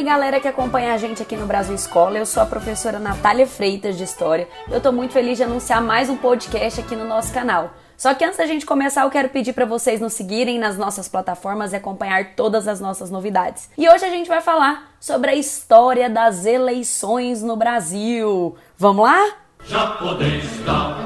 Oi, galera que acompanha a gente aqui no Brasil Escola. Eu sou a professora Natália Freitas de História. Eu tô muito feliz de anunciar mais um podcast aqui no nosso canal. Só que antes da gente começar, eu quero pedir para vocês nos seguirem nas nossas plataformas e acompanhar todas as nossas novidades. E hoje a gente vai falar sobre a história das eleições no Brasil. Vamos lá? Já podeis da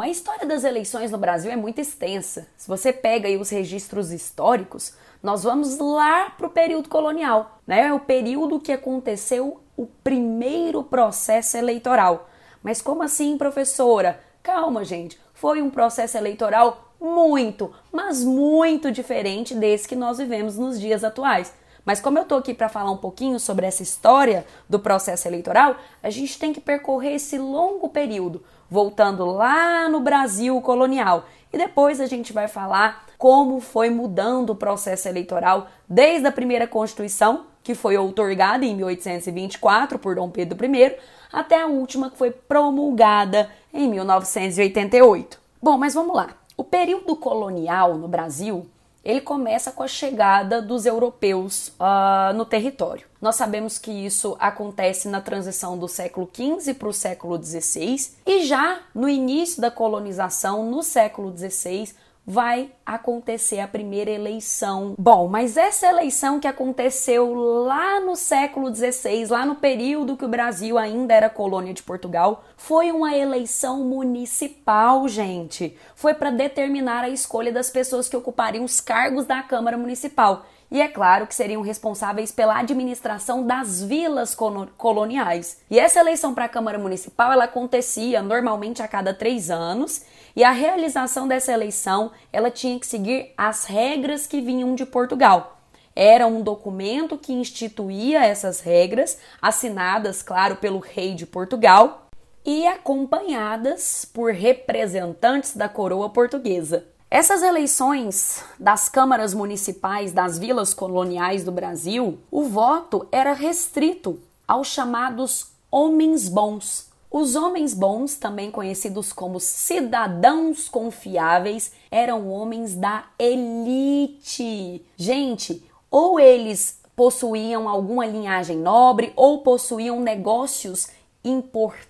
Bom, a história das eleições no Brasil é muito extensa. Se você pega aí os registros históricos, nós vamos lá para o período colonial, né? O período que aconteceu o primeiro processo eleitoral mas como assim, professora? Calma, gente. Foi um processo eleitoral muito, mas muito diferente desse que nós vivemos nos dias atuais. Mas como eu tô aqui para falar um pouquinho sobre essa história do processo eleitoral, a gente tem que percorrer esse longo período, voltando lá no Brasil colonial. E depois a gente vai falar como foi mudando o processo eleitoral desde a primeira Constituição, que foi outorgada em 1824 por Dom Pedro I, até a última que foi promulgada em 1988. Bom, mas vamos lá. O período colonial no Brasil ele começa com a chegada dos europeus uh, no território. Nós sabemos que isso acontece na transição do século XV para o século XVI e já no início da colonização, no século XVI, vai acontecer a primeira eleição. Bom, mas essa eleição que aconteceu lá no século XVI, lá no período que o Brasil ainda era colônia de Portugal, foi uma eleição municipal, gente. Foi para determinar a escolha das pessoas que ocupariam os cargos da Câmara Municipal. E é claro que seriam responsáveis pela administração das vilas coloniais. E essa eleição para a Câmara Municipal ela acontecia normalmente a cada três anos e a realização dessa eleição ela tinha que seguir as regras que vinham de Portugal. Era um documento que instituía essas regras, assinadas, claro, pelo rei de Portugal e acompanhadas por representantes da coroa portuguesa. Essas eleições das câmaras municipais das vilas coloniais do Brasil, o voto era restrito aos chamados homens bons. Os homens bons, também conhecidos como cidadãos confiáveis, eram homens da elite. Gente, ou eles possuíam alguma linhagem nobre ou possuíam negócios importantes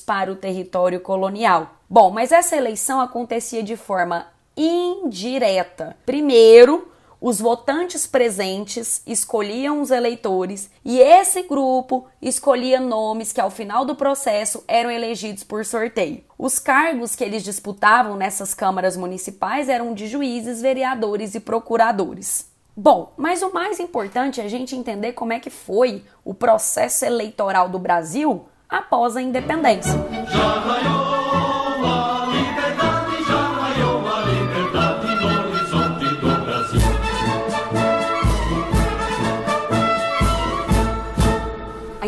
para o território colonial. Bom, mas essa eleição acontecia de forma indireta. Primeiro, os votantes presentes escolhiam os eleitores e esse grupo escolhia nomes que ao final do processo eram elegidos por sorteio. Os cargos que eles disputavam nessas câmaras municipais eram de juízes, vereadores e procuradores. Bom, mas o mais importante é a gente entender como é que foi o processo eleitoral do Brasil após a independência.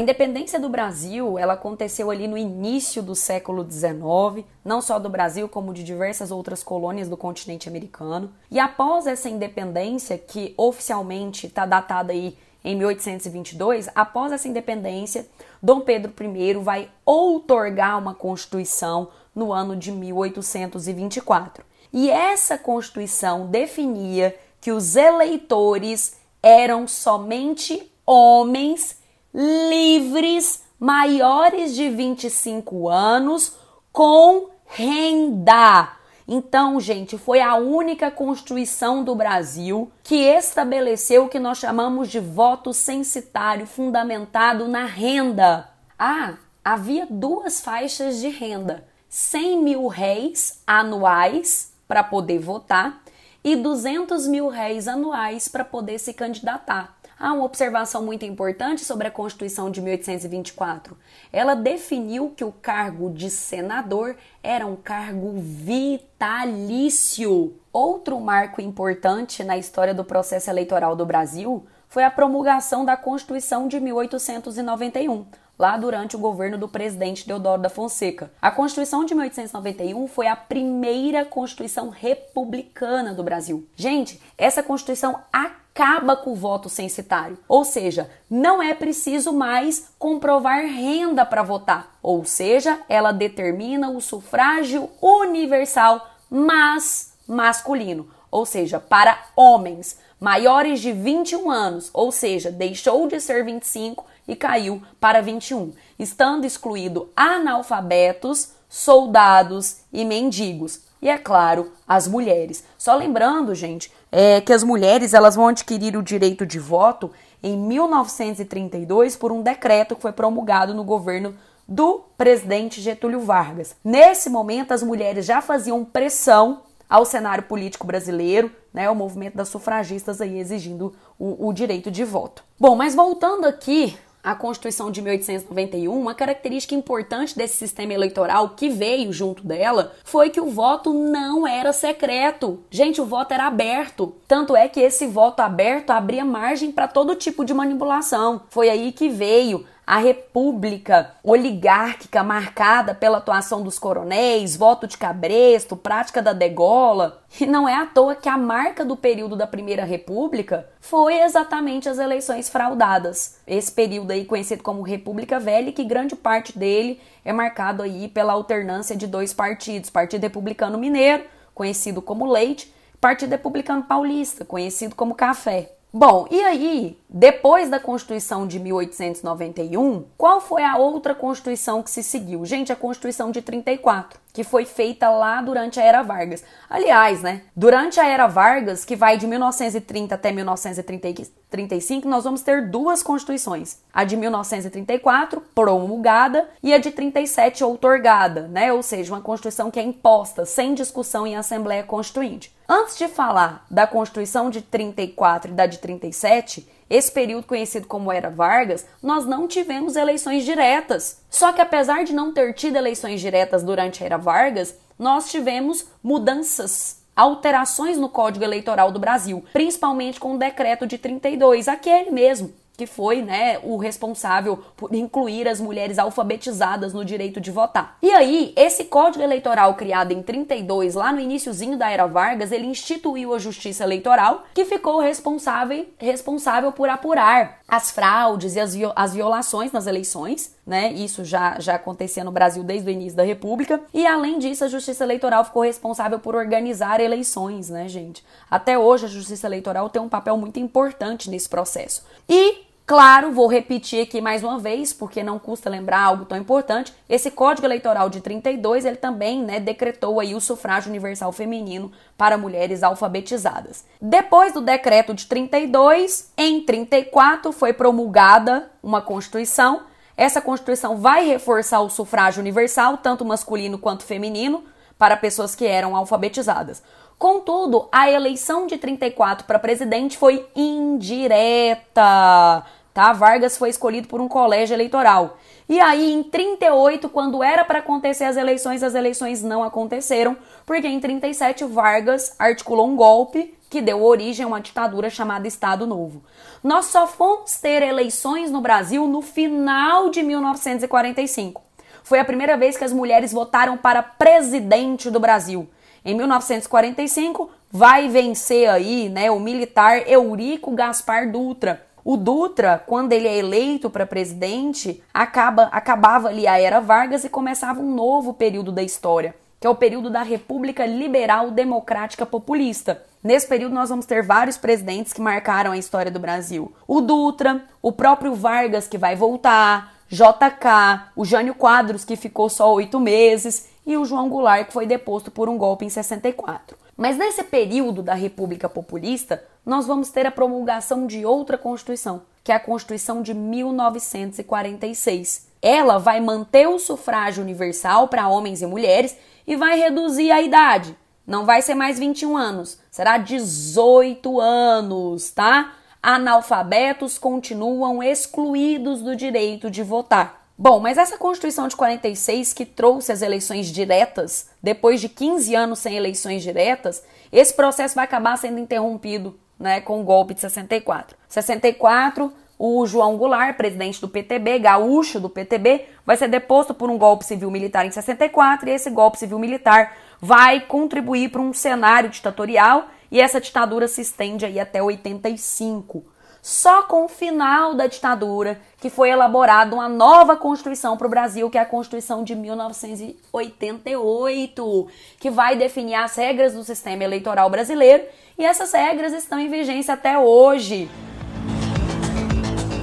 independência do Brasil, ela aconteceu ali no início do século XIX, não só do Brasil, como de diversas outras colônias do continente americano. E após essa independência, que oficialmente está datada aí em 1822, após essa independência, Dom Pedro I vai outorgar uma constituição no ano de 1824. E essa constituição definia que os eleitores eram somente homens livres maiores de 25 anos com renda. Então, gente, foi a única Constituição do Brasil que estabeleceu o que nós chamamos de voto censitário fundamentado na renda. Ah, havia duas faixas de renda: 100 mil réis anuais para poder votar e 200 mil réis anuais para poder se candidatar. Há uma observação muito importante sobre a Constituição de 1824. Ela definiu que o cargo de senador era um cargo vitalício. Outro marco importante na história do processo eleitoral do Brasil foi a promulgação da Constituição de 1891, lá durante o governo do presidente Deodoro da Fonseca. A Constituição de 1891 foi a primeira Constituição republicana do Brasil. Gente, essa Constituição acabou acaba com o voto censitário. Ou seja, não é preciso mais comprovar renda para votar. Ou seja, ela determina o sufrágio universal, mas masculino. Ou seja, para homens maiores de 21 anos, ou seja, deixou de ser 25 e caiu para 21, estando excluído analfabetos, soldados e mendigos. E é claro, as mulheres. Só lembrando, gente, é que as mulheres elas vão adquirir o direito de voto em 1932 por um decreto que foi promulgado no governo do presidente Getúlio Vargas. Nesse momento, as mulheres já faziam pressão ao cenário político brasileiro, né, o movimento das sufragistas aí exigindo o, o direito de voto. Bom, mas voltando aqui à Constituição de 1891, uma característica importante desse sistema eleitoral que veio junto dela foi que o voto não era secreto. Gente, o voto era aberto. Tanto é que esse voto aberto abria margem para todo tipo de manipulação. Foi aí que veio a república oligárquica marcada pela atuação dos coronéis, voto de cabresto, prática da degola. E não é à toa que a marca do período da Primeira República foi exatamente as eleições fraudadas. Esse período aí conhecido como República Velha, que grande parte dele é marcado aí pela alternância de dois partidos, Partido Republicano Mineiro, conhecido como Leite, Partido Republicano Paulista, conhecido como Café. Bom, e aí, depois da Constituição de 1891, qual foi a outra Constituição que se seguiu? Gente, a Constituição de 34, que foi feita lá durante a Era Vargas. Aliás, né, durante a Era Vargas, que vai de 1930 até 1935, nós vamos ter duas Constituições. A de 1934, promulgada, e a de 37, outorgada, né? Ou seja, uma Constituição que é imposta, sem discussão em Assembleia Constituinte. Antes de falar da Constituição de 34 e da de 37, esse período conhecido como Era Vargas, nós não tivemos eleições diretas. Só que apesar de não ter tido eleições diretas durante a Era Vargas, nós tivemos mudanças alterações no Código Eleitoral do Brasil, principalmente com o decreto de 32, aquele mesmo que foi né, o responsável por incluir as mulheres alfabetizadas no direito de votar. E aí, esse código eleitoral criado em 32, lá no iníciozinho da era Vargas, ele instituiu a justiça eleitoral, que ficou responsável, responsável por apurar as fraudes e as, as violações nas eleições, né? Isso já, já acontecia no Brasil desde o início da República. E além disso, a Justiça Eleitoral ficou responsável por organizar eleições, né, gente? Até hoje, a Justiça Eleitoral tem um papel muito importante nesse processo. E Claro, vou repetir aqui mais uma vez, porque não custa lembrar algo tão importante. Esse Código Eleitoral de 32, ele também, né, decretou aí o sufrágio universal feminino para mulheres alfabetizadas. Depois do decreto de 32, em 34 foi promulgada uma Constituição. Essa Constituição vai reforçar o sufrágio universal, tanto masculino quanto feminino, para pessoas que eram alfabetizadas. Contudo, a eleição de 34 para presidente foi indireta, tá? Vargas foi escolhido por um colégio eleitoral. E aí, em 38, quando era para acontecer as eleições, as eleições não aconteceram, porque em 37 Vargas articulou um golpe que deu origem a uma ditadura chamada Estado Novo. Nós só fomos ter eleições no Brasil no final de 1945. Foi a primeira vez que as mulheres votaram para presidente do Brasil. Em 1945, vai vencer aí, né, o militar Eurico Gaspar Dutra. O Dutra, quando ele é eleito para presidente, acaba acabava ali a era Vargas e começava um novo período da história, que é o período da República Liberal Democrática Populista. Nesse período, nós vamos ter vários presidentes que marcaram a história do Brasil. O Dutra, o próprio Vargas, que vai voltar, JK, o Jânio Quadros, que ficou só oito meses, e o João Goulart, que foi deposto por um golpe em 64. Mas nesse período da República Populista, nós vamos ter a promulgação de outra Constituição, que é a Constituição de 1946. Ela vai manter o sufrágio universal para homens e mulheres e vai reduzir a idade. Não vai ser mais 21 anos, será 18 anos, tá? Analfabetos continuam excluídos do direito de votar. Bom, mas essa Constituição de 46 que trouxe as eleições diretas, depois de 15 anos sem eleições diretas, esse processo vai acabar sendo interrompido né, com o golpe de 64. 64, o João Goulart, presidente do PTB, gaúcho do PTB, vai ser deposto por um golpe civil militar em 64 e esse golpe civil militar vai contribuir para um cenário ditatorial e essa ditadura se estende aí até 85. Só com o final da ditadura que foi elaborada uma nova Constituição para o Brasil, que é a Constituição de 1988, que vai definir as regras do sistema eleitoral brasileiro e essas regras estão em vigência até hoje.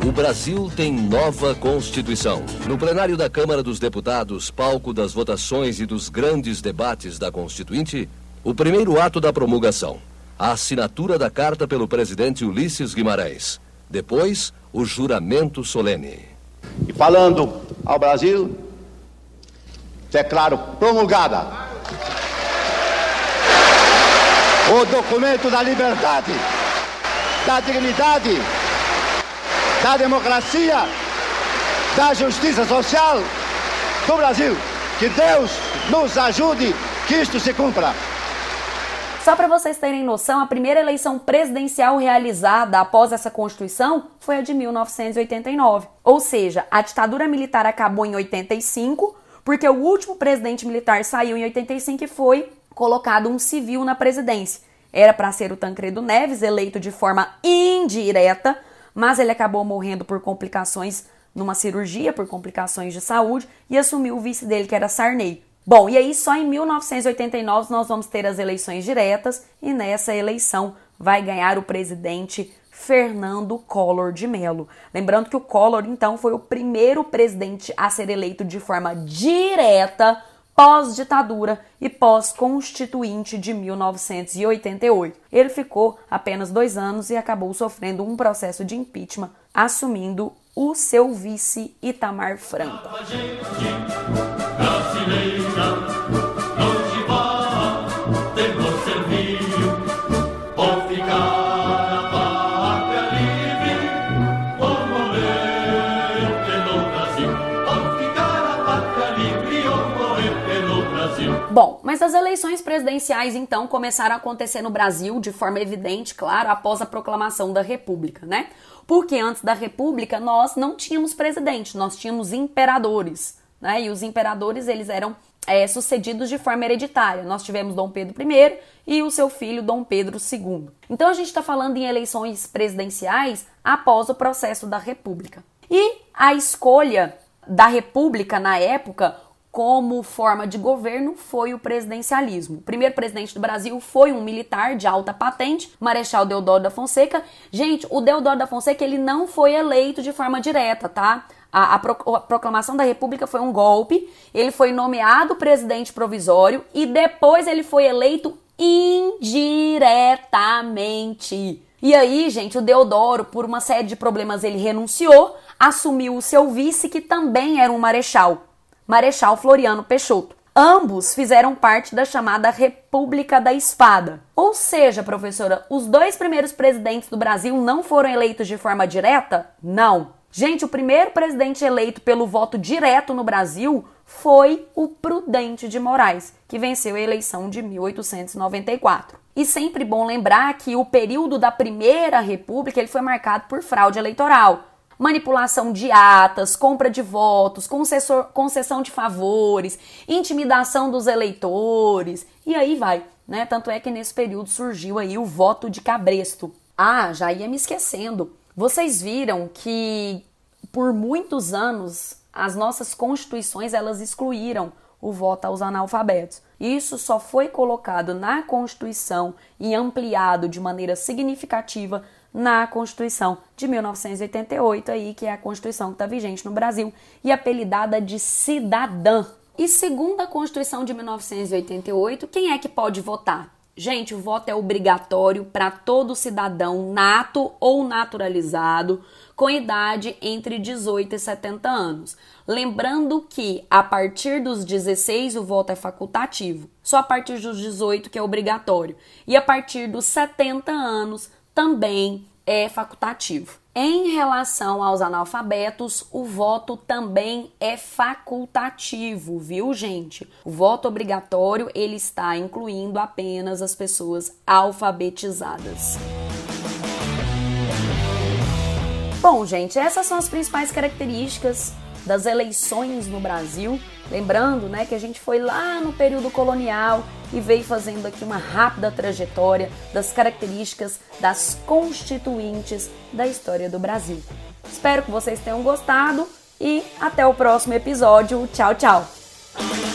O Brasil tem nova Constituição. No plenário da Câmara dos Deputados, palco das votações e dos grandes debates da Constituinte, o primeiro ato da promulgação a assinatura da carta pelo presidente Ulisses Guimarães. Depois, o juramento solene. E falando ao Brasil, declaro promulgada o documento da liberdade, da dignidade, da democracia, da justiça social do Brasil. Que Deus nos ajude que isto se cumpra. Só para vocês terem noção, a primeira eleição presidencial realizada após essa Constituição foi a de 1989. Ou seja, a ditadura militar acabou em 85, porque o último presidente militar saiu em 85 e foi colocado um civil na presidência. Era para ser o Tancredo Neves, eleito de forma indireta, mas ele acabou morrendo por complicações numa cirurgia, por complicações de saúde, e assumiu o vice dele, que era Sarney. Bom, e aí só em 1989 nós vamos ter as eleições diretas e nessa eleição vai ganhar o presidente Fernando Collor de Mello. Lembrando que o Collor então foi o primeiro presidente a ser eleito de forma direta pós-ditadura e pós-constituinte de 1988. Ele ficou apenas dois anos e acabou sofrendo um processo de impeachment, assumindo o seu vice Itamar Franco. Bom, mas as eleições presidenciais então começaram a acontecer no Brasil de forma evidente, claro, após a proclamação da República, né? Porque antes da República nós não tínhamos presidente, nós tínhamos imperadores, né? E os imperadores eles eram é, sucedidos de forma hereditária. Nós tivemos Dom Pedro I e o seu filho Dom Pedro II. Então a gente está falando em eleições presidenciais após o processo da República. E a escolha da República na época como forma de governo foi o presidencialismo. O primeiro presidente do Brasil foi um militar de alta patente, Marechal Deodoro da Fonseca. Gente, o Deodoro da Fonseca ele não foi eleito de forma direta, tá? A, a, pro, a, proclamação da República foi um golpe. Ele foi nomeado presidente provisório e depois ele foi eleito indiretamente. E aí, gente, o Deodoro, por uma série de problemas, ele renunciou, assumiu o seu vice, que também era um marechal, Marechal Floriano Peixoto. Ambos fizeram parte da chamada República da Espada. Ou seja, professora, os dois primeiros presidentes do Brasil não foram eleitos de forma direta? Não. Gente, o primeiro presidente eleito pelo voto direto no Brasil foi o Prudente de Moraes, que venceu a eleição de 1894. E sempre bom lembrar que o período da Primeira República ele foi marcado por fraude eleitoral manipulação de atas, compra de votos, concessor, concessão de favores, intimidação dos eleitores e aí vai, né? Tanto é que nesse período surgiu aí o voto de cabresto. Ah, já ia me esquecendo. Vocês viram que por muitos anos as nossas constituições elas excluíram o voto aos analfabetos. Isso só foi colocado na Constituição e ampliado de maneira significativa na Constituição de 1988, aí, que é a Constituição que está vigente no Brasil e apelidada de cidadã. E segundo a Constituição de 1988, quem é que pode votar? Gente, o voto é obrigatório para todo cidadão nato ou naturalizado com idade entre 18 e 70 anos. Lembrando que a partir dos 16 o voto é facultativo, só a partir dos 18 que é obrigatório, e a partir dos 70 anos também é facultativo. Em relação aos analfabetos, o voto também é facultativo, viu, gente? O voto obrigatório ele está incluindo apenas as pessoas alfabetizadas. Bom, gente, essas são as principais características das eleições no Brasil. Lembrando né, que a gente foi lá no período colonial e veio fazendo aqui uma rápida trajetória das características das constituintes da história do Brasil. Espero que vocês tenham gostado e até o próximo episódio. Tchau, tchau!